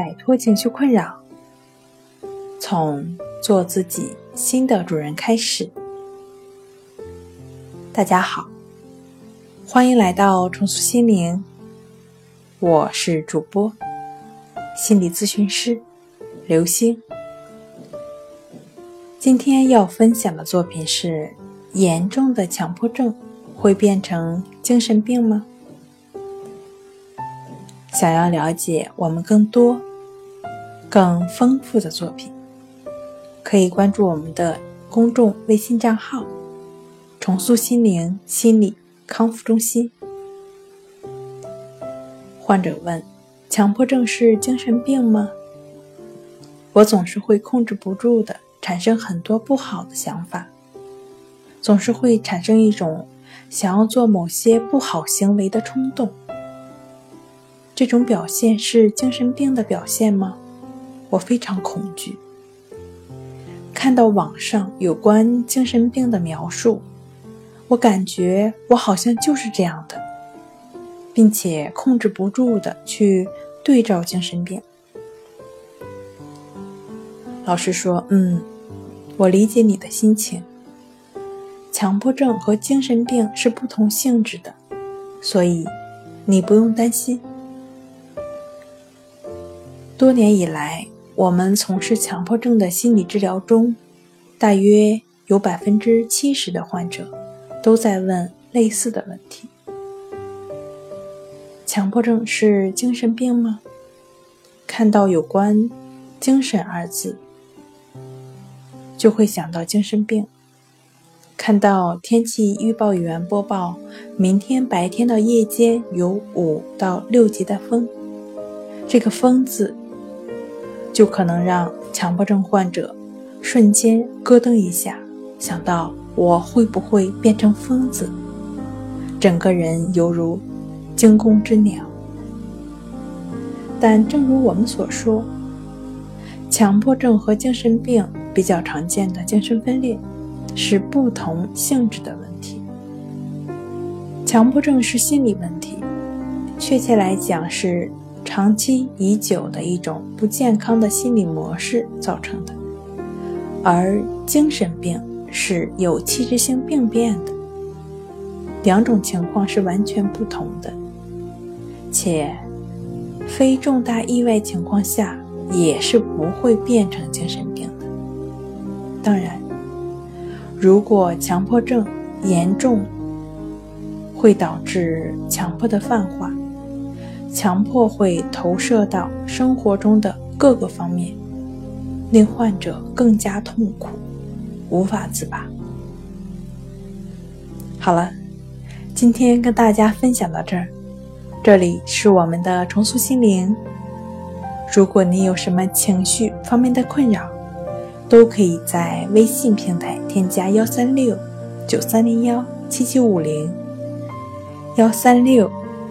摆脱情绪困扰，从做自己新的主人开始。大家好，欢迎来到重塑心灵，我是主播心理咨询师刘星。今天要分享的作品是：严重的强迫症会变成精神病吗？想要了解我们更多、更丰富的作品，可以关注我们的公众微信账号“重塑心灵心理康复中心”。患者问：“强迫症是精神病吗？”我总是会控制不住的产生很多不好的想法，总是会产生一种想要做某些不好行为的冲动。这种表现是精神病的表现吗？我非常恐惧。看到网上有关精神病的描述，我感觉我好像就是这样的，并且控制不住的去对照精神病。老师说：“嗯，我理解你的心情。强迫症和精神病是不同性质的，所以你不用担心。”多年以来，我们从事强迫症的心理治疗中，大约有百分之七十的患者都在问类似的问题：强迫症是精神病吗？看到有关“精神”二字，就会想到精神病；看到天气预报员播报明天白天到夜间有五到六级的风，这个“风”字。就可能让强迫症患者瞬间咯噔一下，想到我会不会变成疯子，整个人犹如惊弓之鸟。但正如我们所说，强迫症和精神病比较常见的精神分裂是不同性质的问题。强迫症是心理问题，确切来讲是。长期已久的一种不健康的心理模式造成的，而精神病是有器质性病变的，两种情况是完全不同的，且非重大意外情况下也是不会变成精神病的。当然，如果强迫症严重，会导致强迫的泛化。强迫会投射到生活中的各个方面，令患者更加痛苦，无法自拔。好了，今天跟大家分享到这儿，这里是我们的重塑心灵。如果你有什么情绪方面的困扰，都可以在微信平台添加幺三六九三零幺七七五零幺三六。